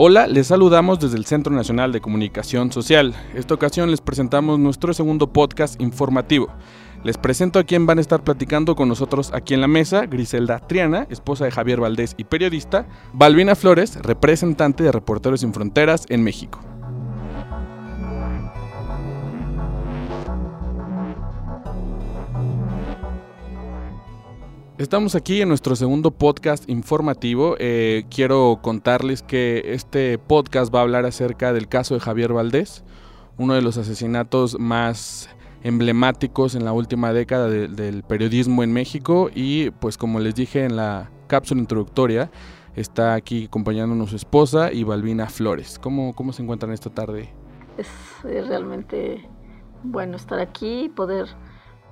Hola, les saludamos desde el Centro Nacional de Comunicación Social. Esta ocasión les presentamos nuestro segundo podcast informativo. Les presento a quien van a estar platicando con nosotros aquí en la mesa, Griselda Triana, esposa de Javier Valdés y periodista, Balbina Flores, representante de Reporteros Sin Fronteras en México. Estamos aquí en nuestro segundo podcast informativo. Eh, quiero contarles que este podcast va a hablar acerca del caso de Javier Valdés, uno de los asesinatos más emblemáticos en la última década del periodismo en México y pues como les dije en la cápsula introductoria, está aquí acompañándonos su esposa y Balbina Flores. ¿Cómo, cómo se encuentran esta tarde? Es, es realmente bueno estar aquí, poder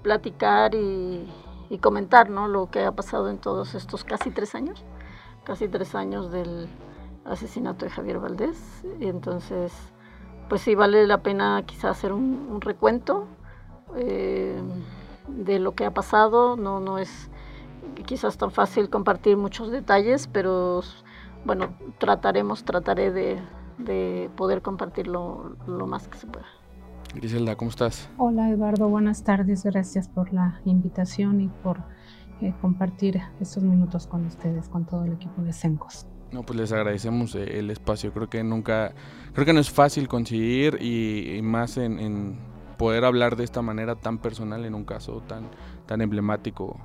platicar y y comentar ¿no? lo que ha pasado en todos estos casi tres años, casi tres años del asesinato de Javier Valdés. Y entonces, pues sí vale la pena quizás hacer un, recuento eh, de lo que ha pasado. No, no es quizás tan fácil compartir muchos detalles, pero bueno, trataremos, trataré de poder compartirlo lo más que se pueda. Griselda, ¿cómo estás? Hola Eduardo, buenas tardes. Gracias por la invitación y por eh, compartir estos minutos con ustedes, con todo el equipo de Sencos. No, pues les agradecemos eh, el espacio. Creo que nunca, creo que no es fácil conseguir y, más en, poder hablar de esta manera tan personal en un caso tan, tan emblemático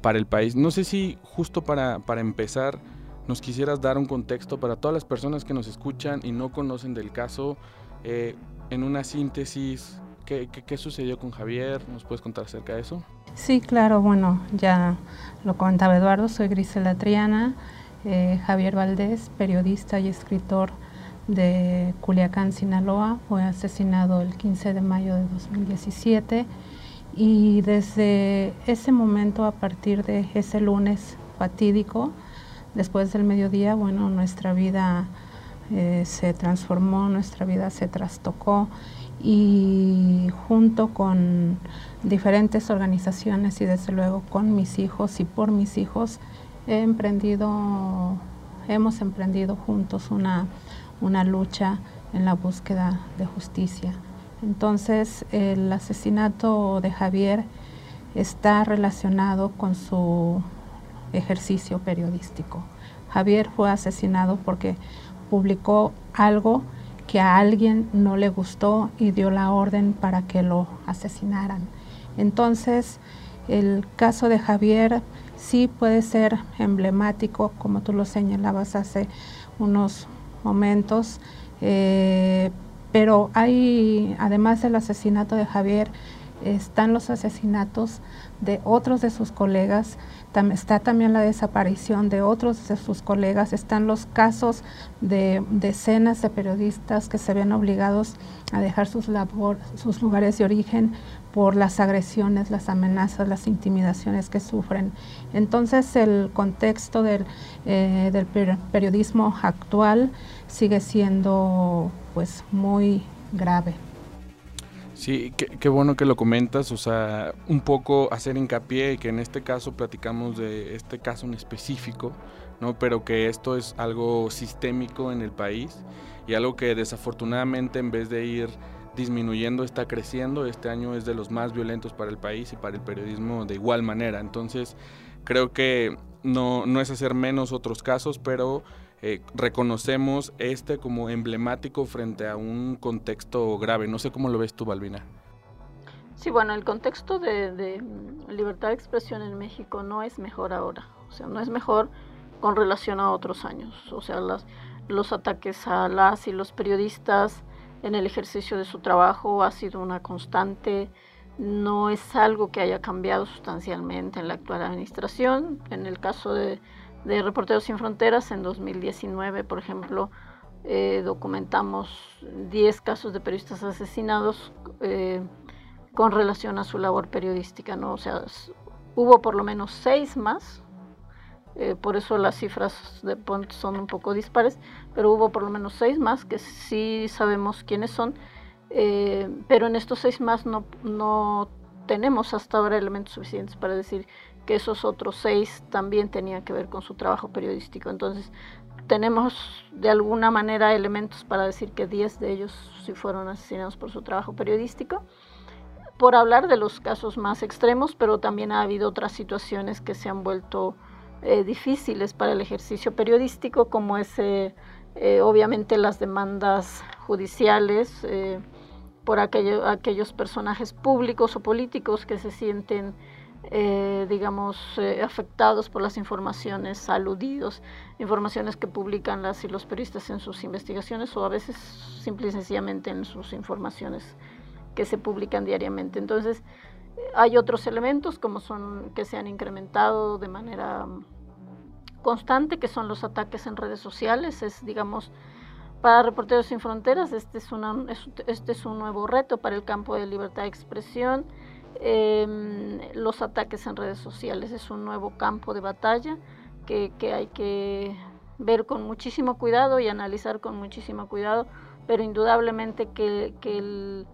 para el país. No sé si justo para, para empezar nos quisieras dar un contexto para todas las personas que nos escuchan y no conocen del caso. Eh, en una síntesis, ¿qué, sucedió con Javier? ¿Nos puedes contar acerca de eso? Sí, claro, bueno, ya lo comentaba Eduardo, soy Grisela Triana, eh, Javier Valdés, periodista y escritor de Culiacán, Sinaloa, fue asesinado el 15 de mayo de 2017 y desde ese momento, a partir de ese lunes fatídico, después del mediodía, bueno, nuestra vida eh, se transformó, nuestra vida se trastocó y junto con diferentes organizaciones y desde luego con mis hijos y por mis hijos he emprendido, hemos emprendido juntos una, una lucha en la búsqueda de justicia. Entonces el asesinato de Javier está relacionado con su ejercicio periodístico. Javier fue asesinado porque publicó algo que a alguien no le gustó y dio la orden para que lo asesinaran. Entonces, el caso de Javier sí puede ser emblemático, como tú lo señalabas hace unos momentos, eh, pero hay, además del asesinato de Javier, están los asesinatos de otros de sus colegas, está también la desaparición de otros de sus colegas, están los casos de decenas de periodistas que se ven obligados a dejar sus, labor, sus lugares de origen por las agresiones, las amenazas, las intimidaciones que sufren. Entonces el contexto del, eh, del periodismo actual sigue siendo pues muy grave. Sí, qué, bueno que lo comentas, o sea, un poco hacer hincapié que en este caso platicamos de este caso en específico, ¿no? Pero que esto es algo sistémico en el país y algo que desafortunadamente en vez de ir disminuyendo está creciendo. Este año es de los más violentos para el país y para el periodismo de igual manera. Entonces, creo que no, no es hacer menos otros casos, pero eh, reconocemos este como emblemático frente a un contexto grave. No sé cómo lo ves tú, Balbina. Sí, bueno, el contexto de, libertad de expresión en México no es mejor ahora. O sea, no es mejor con relación a otros años. O sea, los ataques a las y los periodistas en el ejercicio de su trabajo ha sido una constante. No es algo que haya cambiado sustancialmente en la actual administración. En el caso de de Reporteros Sin Fronteras. En 2019, por ejemplo, eh, documentamos 10 casos de periodistas asesinados eh, con relación a su labor periodística, ¿no? O sea, hubo por lo menos 6 más, eh, por eso las cifras de Pont son un poco dispares, pero hubo por lo menos 6 más que sí sabemos quiénes son, pero en estos 6 más no, no tenemos hasta ahora elementos suficientes para decir que esos otros seis también tenían que ver con su trabajo periodístico. Entonces, tenemos de alguna manera elementos para decir que 10 de ellos sí fueron asesinados por su trabajo periodístico. Por hablar de los casos más extremos, pero también ha habido otras situaciones que se han vuelto eh, difíciles para el ejercicio periodístico, como es eh, obviamente las demandas judiciales por aquellos personajes públicos o políticos que se sienten eh, digamos, eh, afectados por las informaciones aludidos, informaciones que publican las y los periodistas en sus investigaciones o a veces simple y sencillamente en sus informaciones que se publican diariamente. Entonces, hay otros elementos como son que se han incrementado de manera constante, que son los ataques en redes sociales, es digamos para Reporteros Sin Fronteras, este es, una, este es un nuevo reto para el campo de libertad de expresión Em, los ataques en redes sociales es un nuevo campo de batalla que, hay que ver con muchísimo cuidado y analizar con muchísimo cuidado, pero indudablemente que, el,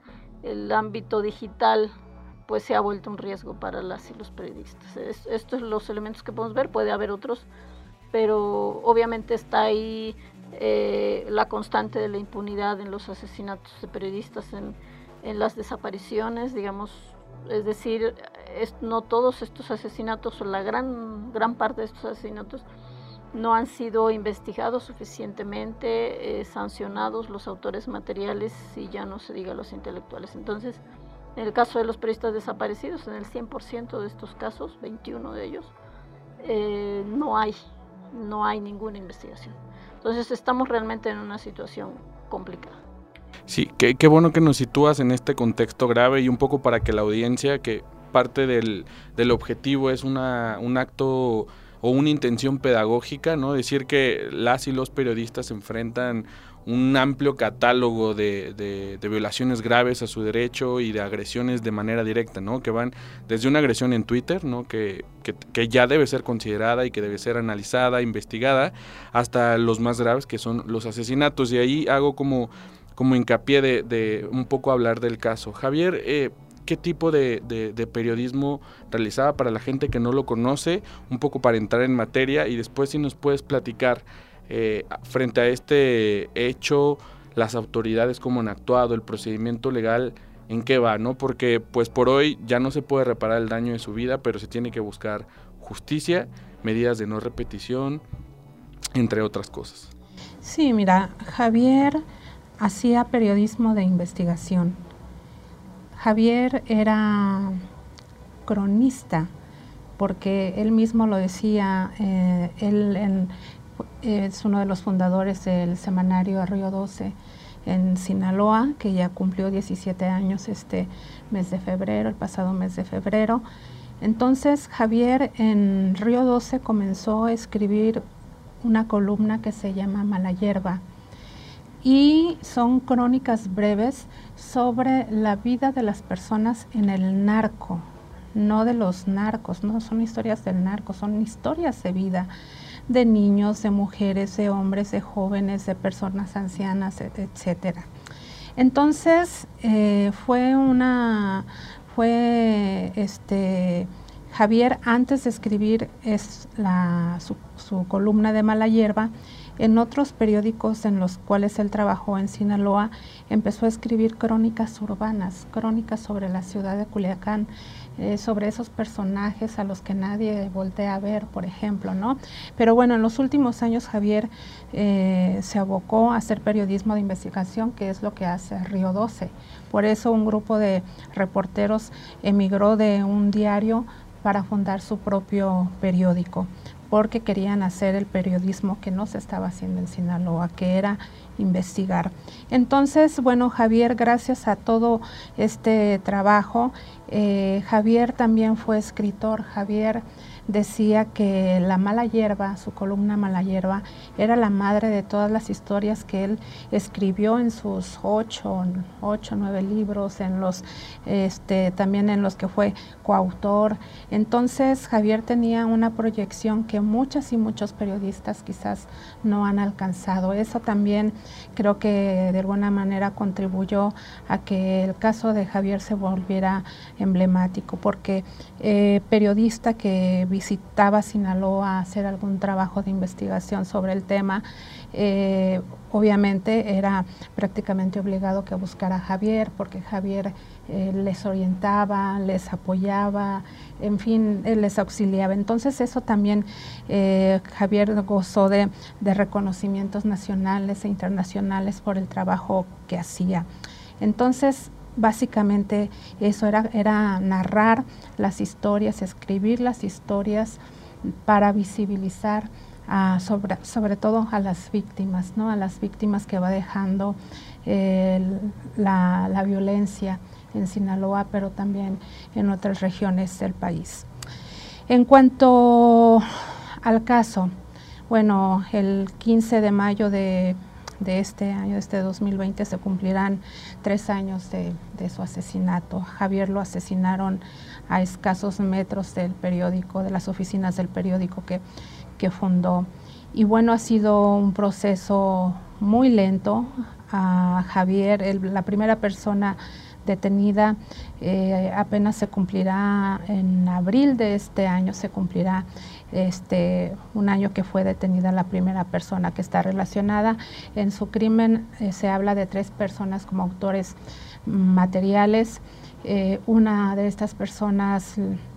ámbito digital pues se ha vuelto un riesgo para las y los periodistas. estos son los elementos que podemos ver, puede haber otros, pero obviamente está ahí eh, la constante de la impunidad en los asesinatos de periodistas, en, en las desapariciones, digamos, es decir, no todos estos asesinatos o la gran, gran parte de estos asesinatos no han sido investigados suficientemente, eh, sancionados los autores materiales y ya no se diga los intelectuales. Entonces, en el caso de los periodistas desaparecidos, en el 100% de estos casos, 21 de ellos, eh, no hay, no hay ninguna investigación. Entonces estamos realmente en una situación complicada. Sí, qué, bueno que nos sitúas en este contexto grave y un poco para que la audiencia, que parte del, objetivo es una, un acto o una intención pedagógica, ¿no? Decir que las y los periodistas enfrentan un amplio catálogo de, de, violaciones graves a su derecho y de agresiones de manera directa, ¿no? Que van desde una agresión en Twitter, ¿no? Que, que, que, ya debe ser considerada y que debe ser analizada, investigada, hasta los más graves que son los asesinatos. Y ahí hago como como hincapié de, un poco hablar del caso. Javier, eh, ¿qué tipo de, periodismo realizaba para la gente que no lo conoce? Un poco para entrar en materia y después si nos puedes platicar eh, frente a este hecho, las autoridades cómo han actuado, el procedimiento legal en qué va, ¿no? Porque pues por hoy ya no se puede reparar el daño de su vida, pero se tiene que buscar justicia, medidas de no repetición, entre otras cosas. Sí, mira, Javier hacía periodismo de investigación. Javier era cronista, porque él mismo lo decía, eh, él es uno de los fundadores del semanario Río 12 en Sinaloa, que ya cumplió 17 años este mes de febrero, el pasado mes de febrero. Entonces Javier en Río 12 comenzó a escribir una columna que se llama Mala Hierba y son crónicas breves sobre la vida de las personas en el narco, no de los narcos, no son historias del narco, son historias de vida de niños, de mujeres, de hombres, de jóvenes, de personas ancianas, etcétera. Entonces eh, fue una, fue este Javier antes de escribir es la, su, su columna de mala hierba en otros periódicos en los cuales él trabajó en Sinaloa, empezó a escribir crónicas urbanas, crónicas sobre la ciudad de Culiacán, eh, sobre esos personajes a los que nadie voltea a ver, por ejemplo, ¿no? Pero bueno, en los últimos años Javier eh, se abocó a hacer periodismo de investigación, que es lo que hace Río 12. Por eso un grupo de reporteros emigró de un diario para fundar su propio periódico porque querían hacer el periodismo que no se estaba haciendo en Sinaloa, que era investigar. Entonces, bueno, Javier, gracias a todo este trabajo, eh, Javier también fue escritor, Javier decía que La mala hierba, su columna Mala hierba, era la madre de todas las historias que él escribió en sus ocho, ocho nueve libros, en los, este, también en los que fue coautor. Entonces Javier tenía una proyección que muchas y muchos periodistas quizás no han alcanzado. Eso también creo que de alguna manera contribuyó a que el caso de Javier se volviera emblemático, porque eh, periodista que visitaba Sinaloa a hacer algún trabajo de investigación sobre el tema, eh, obviamente era prácticamente obligado que buscara a Javier, porque Javier eh, les orientaba, les apoyaba, en fin, les auxiliaba. Entonces eso también eh, Javier gozó de, de, reconocimientos nacionales e internacionales por el trabajo que hacía. Entonces, básicamente eso era, era narrar las historias, escribir las historias para visibilizar sobre, sobre todo a las víctimas, ¿no? a las víctimas que va dejando la, la, violencia en Sinaloa, pero también en otras regiones del país. En cuanto al caso, bueno, el 15 de mayo de, de este año, de este 2020, se cumplirán tres años de, de su asesinato. Javier lo asesinaron a escasos metros del periódico, de las oficinas del periódico que que fundó. Y bueno, ha sido un proceso muy lento. A Javier, la primera persona detenida, eh, apenas se cumplirá en abril de este año, se cumplirá este, un año que fue detenida la primera persona que está relacionada. En su crimen eh, se habla de tres personas como autores materiales. Eh, una de estas personas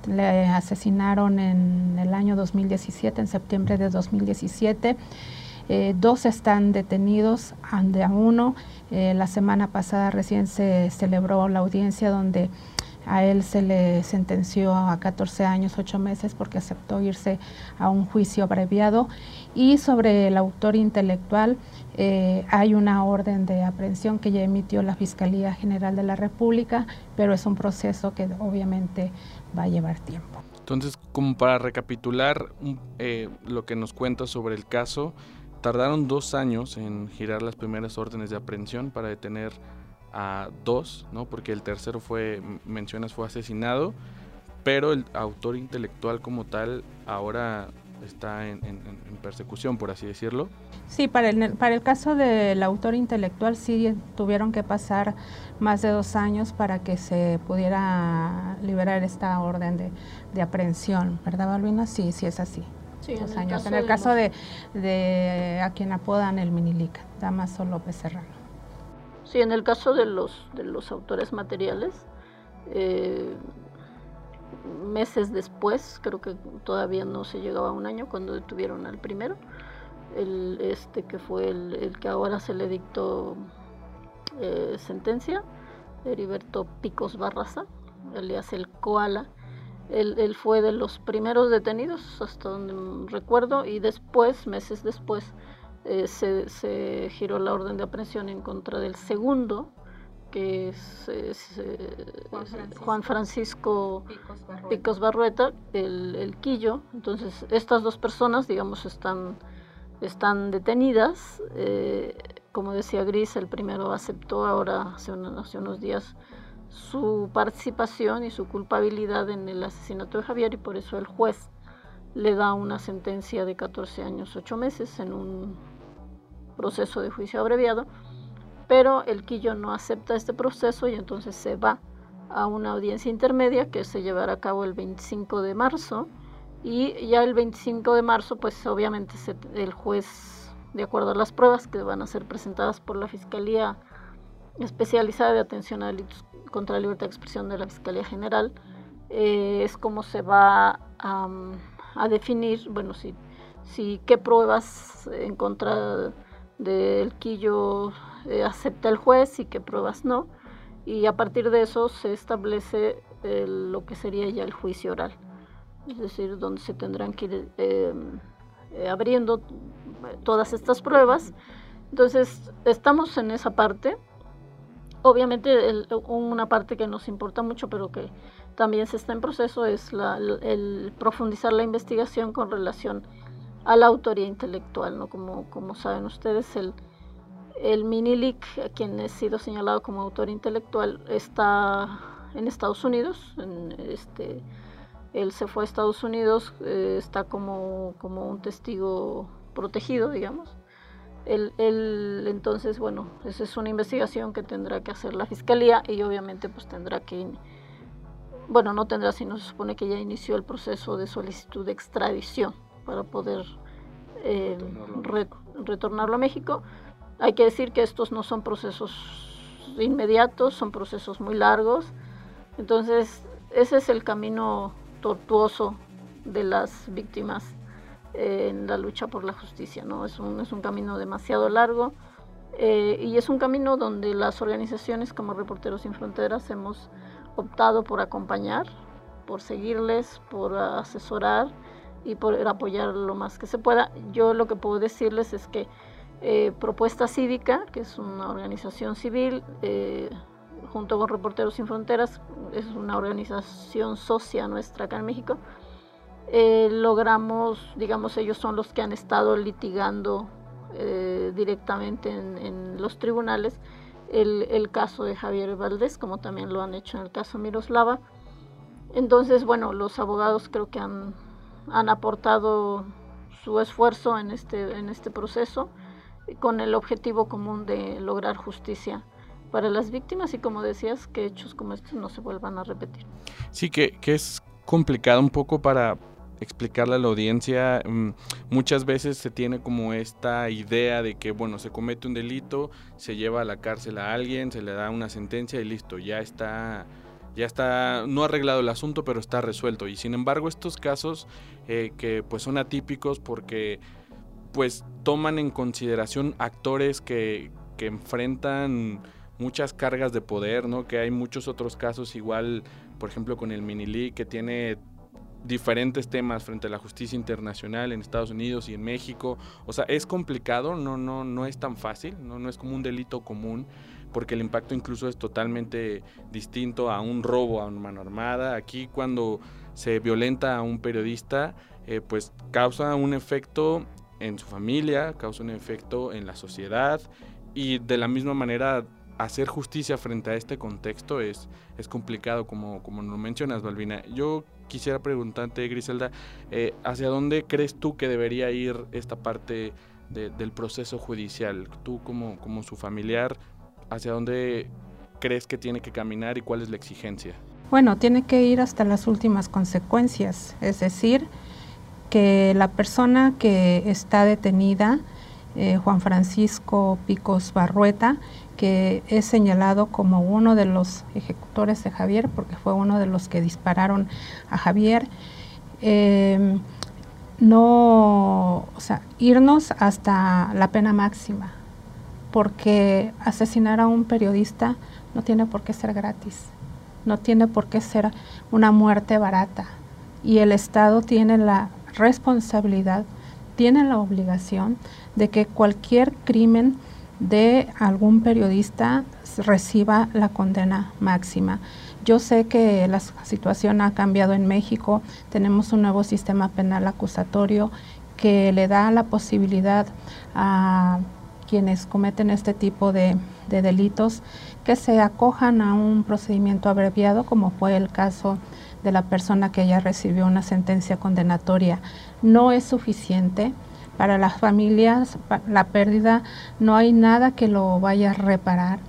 le asesinaron en el año 2017, en septiembre de 2017. Eh, dos están detenidos, de a uno. Eh, la semana pasada recién se celebró la audiencia donde a él se le sentenció a 14 años, 8 meses porque aceptó irse a un juicio abreviado. Y sobre el autor intelectual, eh, hay una orden de aprehensión que ya emitió la Fiscalía General de la República, pero es un proceso que obviamente va a llevar tiempo. Entonces, como para recapitular eh, lo que nos cuenta sobre el caso, tardaron dos años en girar las primeras órdenes de aprehensión para detener a dos, ¿no? Porque el tercero fue, mencionas, fue asesinado, pero el autor intelectual como tal ahora está en, persecución, por así decirlo. Sí, para el, para el caso del autor intelectual sí tuvieron que pasar más de dos años para que se pudiera liberar esta orden de, de aprehensión, ¿verdad, Balbina? Sí, sí es así. Sí, dos en años. El en el caso de, de, a quien apodan el Minilica, Damaso López Serrano. Sí, en el caso de los, de los autores materiales, eh, meses después, creo que todavía no se llegaba a un año cuando detuvieron al primero, el, este que fue el, que ahora se le dictó eh, sentencia, Heriberto Picos Barraza, alias el Koala. Él, él, fue de los primeros detenidos, hasta donde recuerdo, y después, meses después, eh, se, giró la orden de aprehensión en contra del segundo, que es, eh, Juan Francisco, Picos Barrueta, el, Quillo. Entonces, estas dos personas, digamos, están, están detenidas. Eh, como decía Gris, el primero aceptó ahora, hace, hace unos días, su participación y su culpabilidad en el asesinato de Javier y por eso el juez le da una sentencia de 14 años, 8 meses en un proceso de juicio abreviado, pero el Quillo no acepta este proceso y entonces se va a una audiencia intermedia que se llevará a cabo el 25 de marzo y ya el 25 de marzo pues obviamente el juez de acuerdo a las pruebas que van a ser presentadas por la Fiscalía Especializada de Atención a Delitos contra la Libertad de Expresión de la Fiscalía General eh, es como se va a, a definir, bueno, si, si qué pruebas en contra del quillo eh, acepta el juez y qué pruebas no. Y a partir de eso se establece eh, lo que sería ya el juicio oral. Es decir, donde se tendrán que ir em, eh, abriendo todas estas pruebas. Entonces, estamos en esa parte. Obviamente, una parte que nos importa mucho, pero que también se está en proceso, es la, el profundizar la investigación con relación a la autoría intelectual, ¿no? Como, como saben ustedes, el, el Minilic, quien ha sido señalado como autor intelectual, está en Estados Unidos. Este, él se fue a Estados Unidos, eh, está como, como un testigo protegido, digamos. Él, él, entonces, bueno, esa es una investigación que tendrá que hacer la fiscalía y obviamente pues tendrá que bueno, no tendrá si no se supone que ya inició el proceso de solicitud de extradición para poder eh, retornarlo a México. Hay que decir que estos no son procesos inmediatos, son procesos muy largos. Entonces, ese es el camino tortuoso de las víctimas eh, en la lucha por la justicia, ¿no? Es un, es un camino demasiado largo eh, y es un camino donde las organizaciones como Reporteros Sin Fronteras hemos optado por acompañar, por seguirles, por asesorar y por apoyar lo más que se pueda. Yo lo que puedo decirles es que eh, Propuesta Cívica, que es una organización civil, eh, junto con Reporteros Sin Fronteras, es una organización socia nuestra acá en México, eh, logramos, digamos, ellos son los que han estado litigando directamente en, en los tribunales el, caso de Javier Valdés, como también lo han hecho en el caso Miroslava. Entonces, bueno, los abogados creo que han, han aportado su esfuerzo en este, en este proceso con el objetivo común de lograr justicia para las víctimas y como decías, que hechos como estos no se vuelvan a repetir. Sí, que, que es complicado un poco para, explicarle a la audiencia. Mm, muchas veces se tiene como esta idea de que, bueno, se comete un delito, se lleva a la cárcel a alguien, se le da una sentencia y listo, ya está, ya está, no arreglado el asunto, pero está resuelto. Y sin embargo, estos casos eh, que pues son atípicos porque pues toman en consideración actores que, que enfrentan muchas cargas de poder, ¿no? Que hay muchos otros casos igual, por ejemplo, con el Minili, que tiene diferentes temas frente a la justicia internacional en Estados Unidos y en México. O sea, es complicado, no, no, no es tan fácil, no, no es como un delito común, porque el impacto incluso es totalmente distinto a un robo a una mano armada. Aquí cuando se violenta a un periodista, eh, pues causa un efecto en su familia, causa un efecto en la sociedad y de la misma manera hacer justicia frente a este contexto es, es complicado, como, como lo mencionas, Balbina. Yo quisiera preguntarte, Griselda, eh, ¿hacia dónde crees tú que debería ir esta parte del proceso judicial? Tú como, como su familiar, ¿hacia dónde crees que tiene que caminar y cuál es la exigencia? Bueno, tiene que ir hasta las últimas consecuencias, es decir, que la persona que está detenida, eh, Juan Francisco Picos Barrueta, que es señalado como uno de los ejecutores de Javier, porque fue uno de los que dispararon a Javier. Em, no, o sea, irnos hasta la pena máxima, porque asesinar a un periodista no tiene por qué ser gratis, no tiene por qué ser una muerte barata. Y el Estado tiene la responsabilidad, tiene la obligación de que cualquier crimen de algún periodista reciba la condena máxima. Yo sé que la situación ha cambiado en México, tenemos un nuevo sistema penal acusatorio que le da la posibilidad a quienes cometen este tipo de, de delitos que se acojan a un procedimiento abreviado, como fue el caso de la persona que ya recibió una sentencia condenatoria. No es suficiente para las familias la pérdida no hay nada que lo vaya a reparar.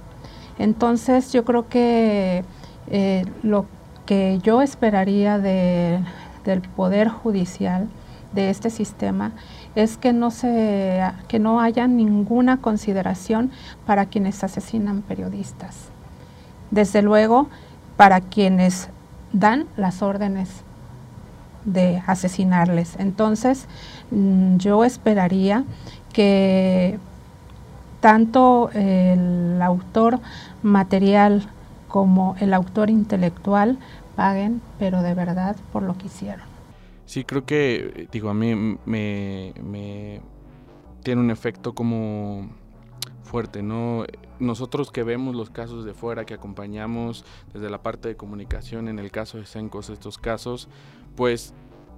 Entonces yo creo que eh, lo que yo esperaría del poder judicial de este sistema es que no se que no haya ninguna consideración para quienes asesinan periodistas. Desde luego para quienes dan las órdenes de asesinarles. Entonces, Mm, yo esperaría que tanto el autor material como el autor intelectual paguen, pero de verdad por lo que hicieron. Sí, creo que, digo, a mí me, me tiene un efecto como fuerte, ¿no? Nosotros que vemos los casos de fuera, que acompañamos desde la parte de comunicación, en el caso de Sencos, estos casos, pues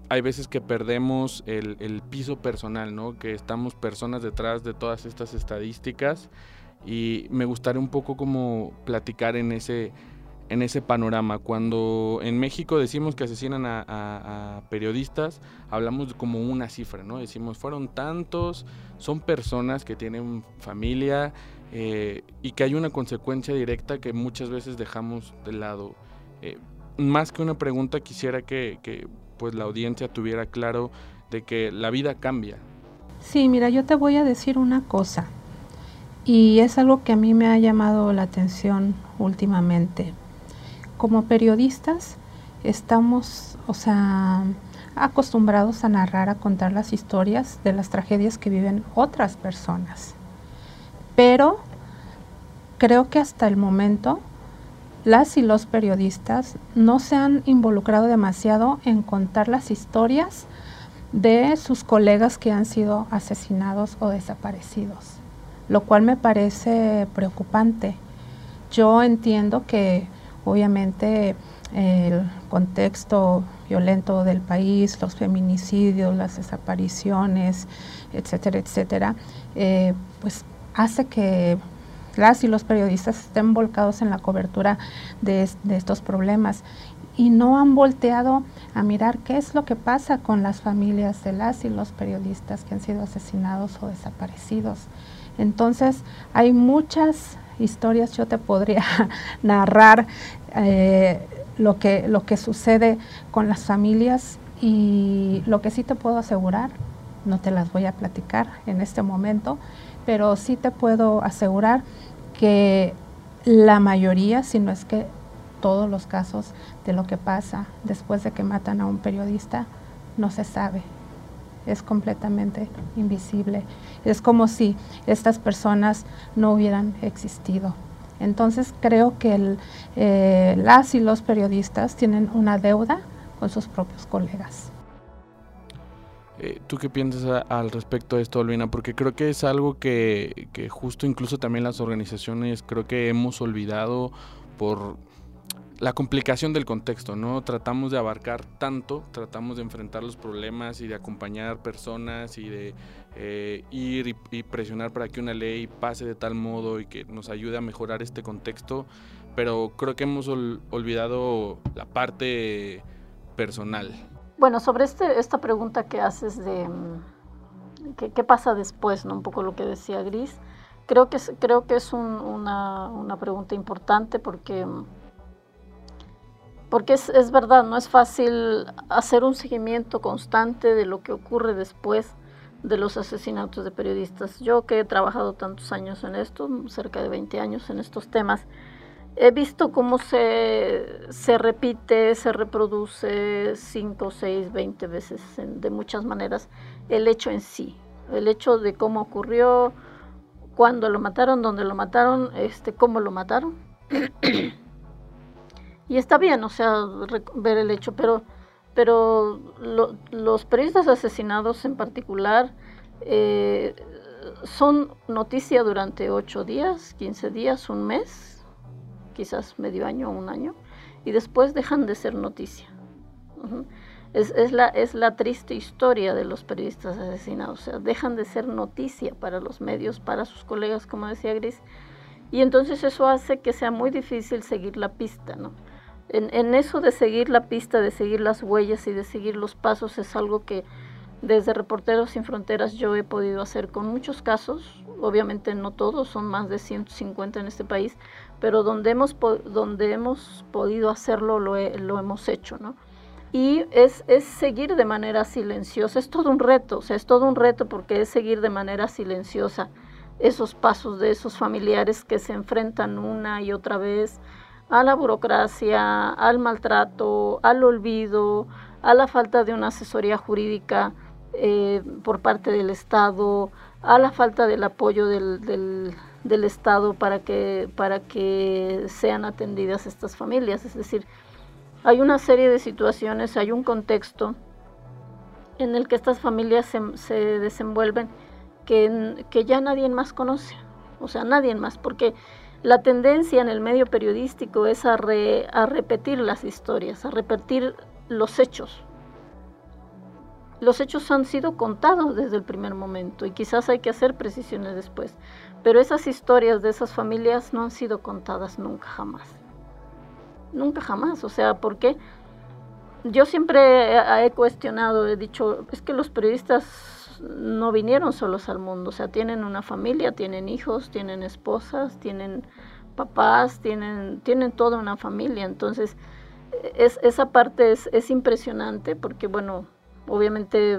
hay veces que perdemos el, piso personal, ¿no? Que estamos personas detrás de todas estas estadísticas y me gustaría un poco como platicar en ese, en ese panorama. Cuando en México decimos que asesinan a, periodistas, hablamos como una cifra, ¿no? Decimos, fueron tantos, son personas que tienen familia eh, y que hay una consecuencia directa que muchas veces dejamos de lado. Eh, más que una pregunta quisiera que, pues la audiencia tuviera claro de que la vida cambia. Sí, mira, yo te voy a decir una cosa y es algo que a mí me ha llamado la atención últimamente. Como periodistas estamos, o sea, acostumbrados a narrar, a contar las historias de las tragedias que viven otras personas. Pero creo que hasta el momento las y los periodistas no se han involucrado demasiado en contar las historias de sus colegas que han sido asesinados o desaparecidos, lo cual me parece preocupante. Yo entiendo que obviamente el contexto violento del país, los feminicidios, las desapariciones, etcétera, etcétera, eh, pues hace que las y los periodistas estén volcados en la cobertura de, estos problemas y no han volteado a mirar qué es lo que pasa con las familias de las y los periodistas que han sido asesinados o desaparecidos. Entonces, hay muchas historias, yo te podría narrar eh, lo, que, lo que sucede con las familias y lo que sí te puedo asegurar, no te las voy a platicar en este momento, pero sí te puedo asegurar que la mayoría, si no es que todos los casos de lo que pasa después de que matan a un periodista, no se sabe. Es completamente invisible. Es como si estas personas no hubieran existido. Entonces creo que eh, las y los periodistas tienen una deuda con sus propios colegas. Eh, ¿Tú qué piensas al respecto de esto, Olvina? Porque creo que es algo que, que, justo incluso también las organizaciones creo que hemos olvidado por la complicación del contexto, ¿no? Tratamos de abarcar tanto, tratamos de enfrentar los problemas y de acompañar personas y de eh, ir y, presionar para que una ley pase de tal modo y que nos ayude a mejorar este contexto, pero creo que hemos olvidado la parte personal, bueno, sobre este, esta pregunta que haces de mm, qué, pasa después, ¿no? un poco lo que decía Gris, creo que es, creo que es una, pregunta importante porque, mm, porque es, es, verdad, no es fácil hacer un seguimiento constante de lo que ocurre después de los asesinatos de periodistas. Yo que he trabajado tantos años en esto, cerca de 20 años en estos temas, he visto cómo se, se repite, se reproduce 5, 6, 20 veces de muchas maneras el hecho en sí, el hecho de cómo ocurrió, cuándo lo mataron, dónde lo mataron, este, cómo lo mataron. y está bien, o sea, ver el hecho, pero, pero los periodistas asesinados en particular eh, son noticia durante 8 días, 15 días, un mes quizás medio año o un año, y después dejan de ser noticia. es, la, es la triste historia de los periodistas asesinados, o sea, dejan de ser noticia para los medios, para sus colegas, como decía Gris, y entonces eso hace que sea muy difícil seguir la pista, ¿no? En eso de seguir la pista, de seguir las huellas y de seguir los pasos es algo que desde Reporteros Sin Fronteras yo he podido hacer con muchos casos, obviamente no todos, son más de 150 en este país, pero donde hemos, donde hemos podido hacerlo lo, hemos hecho, ¿no? Y es, es, seguir de manera silenciosa, es todo un reto, o sea, es todo un reto porque es seguir de manera silenciosa esos pasos de esos familiares que se enfrentan una y otra vez a la burocracia, al maltrato, al olvido, a la falta de una asesoría jurídica eh, por parte del Estado, a la falta del apoyo del, del, Estado para que, para que sean atendidas estas familias. Es decir, hay una serie de situaciones, hay un contexto en el que estas familias se, se desenvuelven que, que, ya nadie más conoce, o sea, nadie más, porque la tendencia en el medio periodístico es a, a repetir las historias, a repetir los hechos, los hechos han sido contados desde el primer momento y quizás hay que hacer precisiones después, pero esas historias de esas familias no han sido contadas nunca jamás. Nunca jamás, o sea, ¿por qué? Yo siempre he cuestionado, he dicho, es que los periodistas no vinieron solos al mundo, o sea, tienen una familia, tienen hijos, tienen esposas, tienen papás, tienen, tienen toda una familia, entonces es, esa parte es, impresionante porque, bueno, obviamente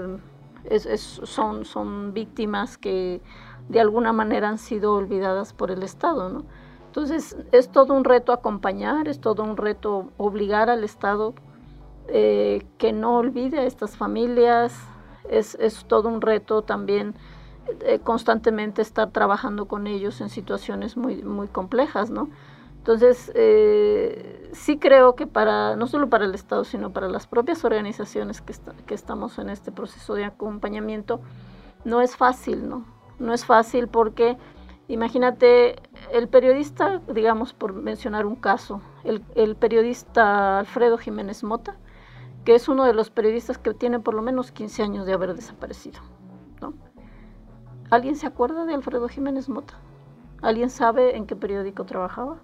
son, son víctimas que de alguna manera han sido olvidadas por el Estado. Entonces es todo un reto acompañar, es todo un reto obligar al Estado eh, que no olvide a estas familias, es, es todo un reto también eh, constantemente estar trabajando con ellos en situaciones muy, muy complejas, ¿no? Entonces, eh, sí creo que para, no solo para el Estado, sino para las propias organizaciones que, estamos en este proceso de acompañamiento, no es fácil, ¿no? No es fácil porque, imagínate, el periodista, digamos, por mencionar un caso, el, el periodista Alfredo Jiménez Mota, que es uno de los periodistas que tiene por lo menos 15 años de haber desaparecido, ¿no? ¿Alguien se acuerda de Alfredo Jiménez Mota? ¿Alguien sabe en qué periódico trabajaba?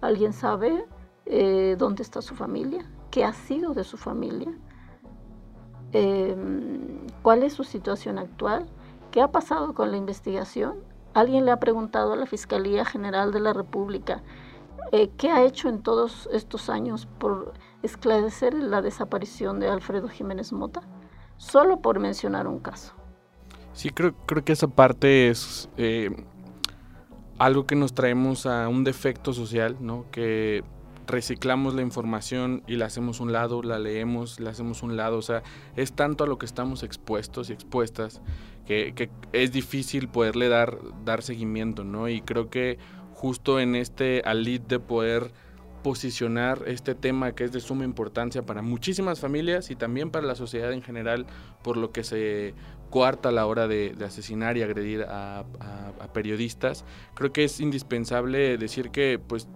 ¿Alguien sabe eh, dónde está su familia? ¿Qué ha sido de su familia? Em, ¿Cuál es su situación actual? ¿Qué ha pasado con la investigación? ¿Alguien le ha preguntado a la Fiscalía General de la República eh, qué ha hecho en todos estos años por esclarecer la desaparición de Alfredo Jiménez Mota? Solo por mencionar un caso. Sí, creo, creo que esa parte es eh, algo que nos traemos a un defecto social, ¿no? Que reciclamos la información y la hacemos un lado, la leemos, la hacemos un lado, o sea, es tanto a lo que estamos expuestos y expuestas que, es difícil poderle dar, dar seguimiento, ¿no? Y creo que justo en este alit de poder posicionar este tema que es de suma importancia para muchísimas familias y también para la sociedad en general, por lo que se cuarta a la hora de, asesinar y agredir a, periodistas. Creo que es indispensable decir que pues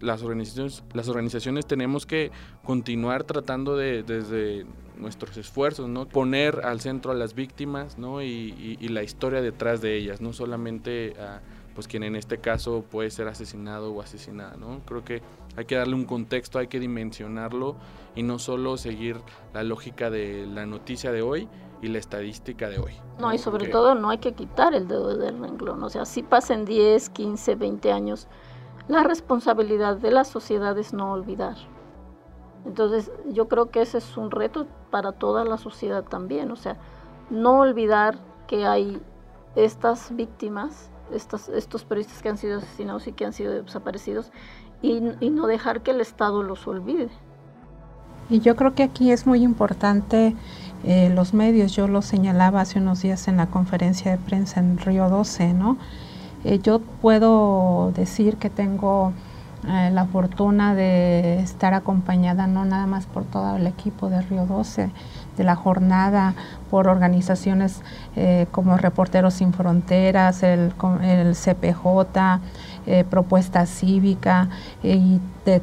las organizaciones, las organizaciones tenemos que continuar tratando de, desde nuestros esfuerzos, ¿no? Poner al centro a las víctimas, ¿no? Y, la historia detrás de ellas, no solamente a pues quien en este caso puede ser asesinado o asesinada, ¿no? Creo que hay que darle un contexto, hay que dimensionarlo y no solo seguir la lógica de la noticia de hoy, y la estadística de hoy. No, y sobre todo no hay que quitar el dedo del renglón, o sea, si pasen 10, 15, 20 años, la responsabilidad de la sociedad es no olvidar. Entonces, yo creo que ese es un reto para toda la sociedad también, o sea, no olvidar que hay estas víctimas, estos, estos periodistas que han sido asesinados y que han sido desaparecidos, y, y no dejar que el Estado los olvide. Y yo creo que aquí es muy importante eh, los medios, yo lo señalaba hace unos días en la conferencia de prensa en Río 12, ¿no? Eh, yo puedo decir que tengo eh, la fortuna de estar acompañada no nada más por todo el equipo de Río 12, de la jornada, por organizaciones como Reporteros Sin Fronteras, el, CPJ, Propuesta Cívica, y de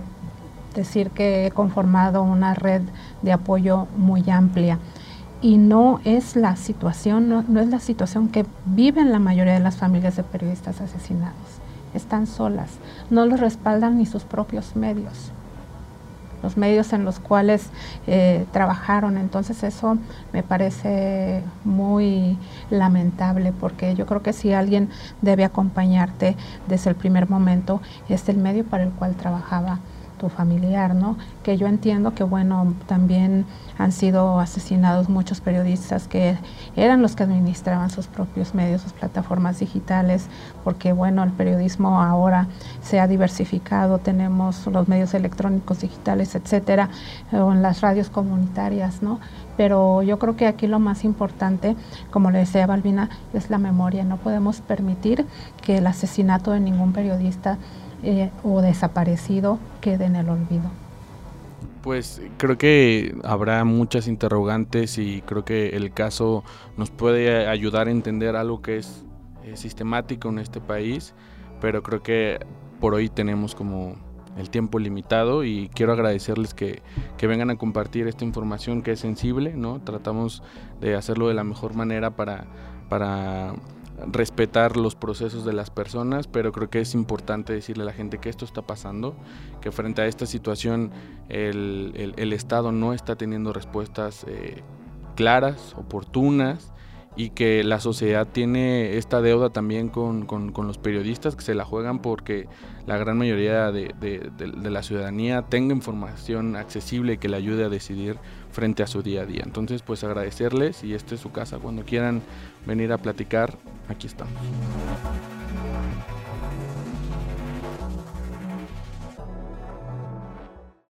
decir que he conformado una red de apoyo muy amplia y no es la situación, no, es la situación que viven la mayoría de las familias de periodistas asesinados. Están solas, no los respaldan ni sus propios medios, los medios en los cuales eh, trabajaron. Entonces eso me parece muy lamentable porque yo creo que si alguien debe acompañarte desde el primer momento es el medio para el cual trabajaba tu familiar, ¿no? Que yo entiendo que, bueno, también han sido asesinados muchos periodistas que eran los que administraban sus propios medios, sus plataformas digitales, porque, bueno, el periodismo ahora se ha diversificado, tenemos los medios electrónicos digitales, etcétera, o en las radios comunitarias, ¿no? Pero yo creo que aquí lo más importante, como le decía Balbina, es la memoria. No podemos permitir que el asesinato de ningún periodista eh, o desaparecido quede en el olvido? Pues creo que habrá muchas interrogantes y creo que el caso nos puede ayudar a entender algo que es eh, sistemático en este país, pero creo que por hoy tenemos como el tiempo limitado y quiero agradecerles que, que, vengan a compartir esta información que es sensible, ¿no? Tratamos de hacerlo de la mejor manera para, para respetar los procesos de las personas, pero creo que es importante decirle a la gente que esto está pasando, que frente a esta situación el, Estado no está teniendo respuestas eh, claras, oportunas, y que la sociedad tiene esta deuda también con, los periodistas que se la juegan porque la gran mayoría de, de, la ciudadanía tenga información accesible que le ayude a decidir frente a su día a día. Entonces, pues agradecerles y esta es su casa. Cuando quieran venir a platicar, aquí estamos.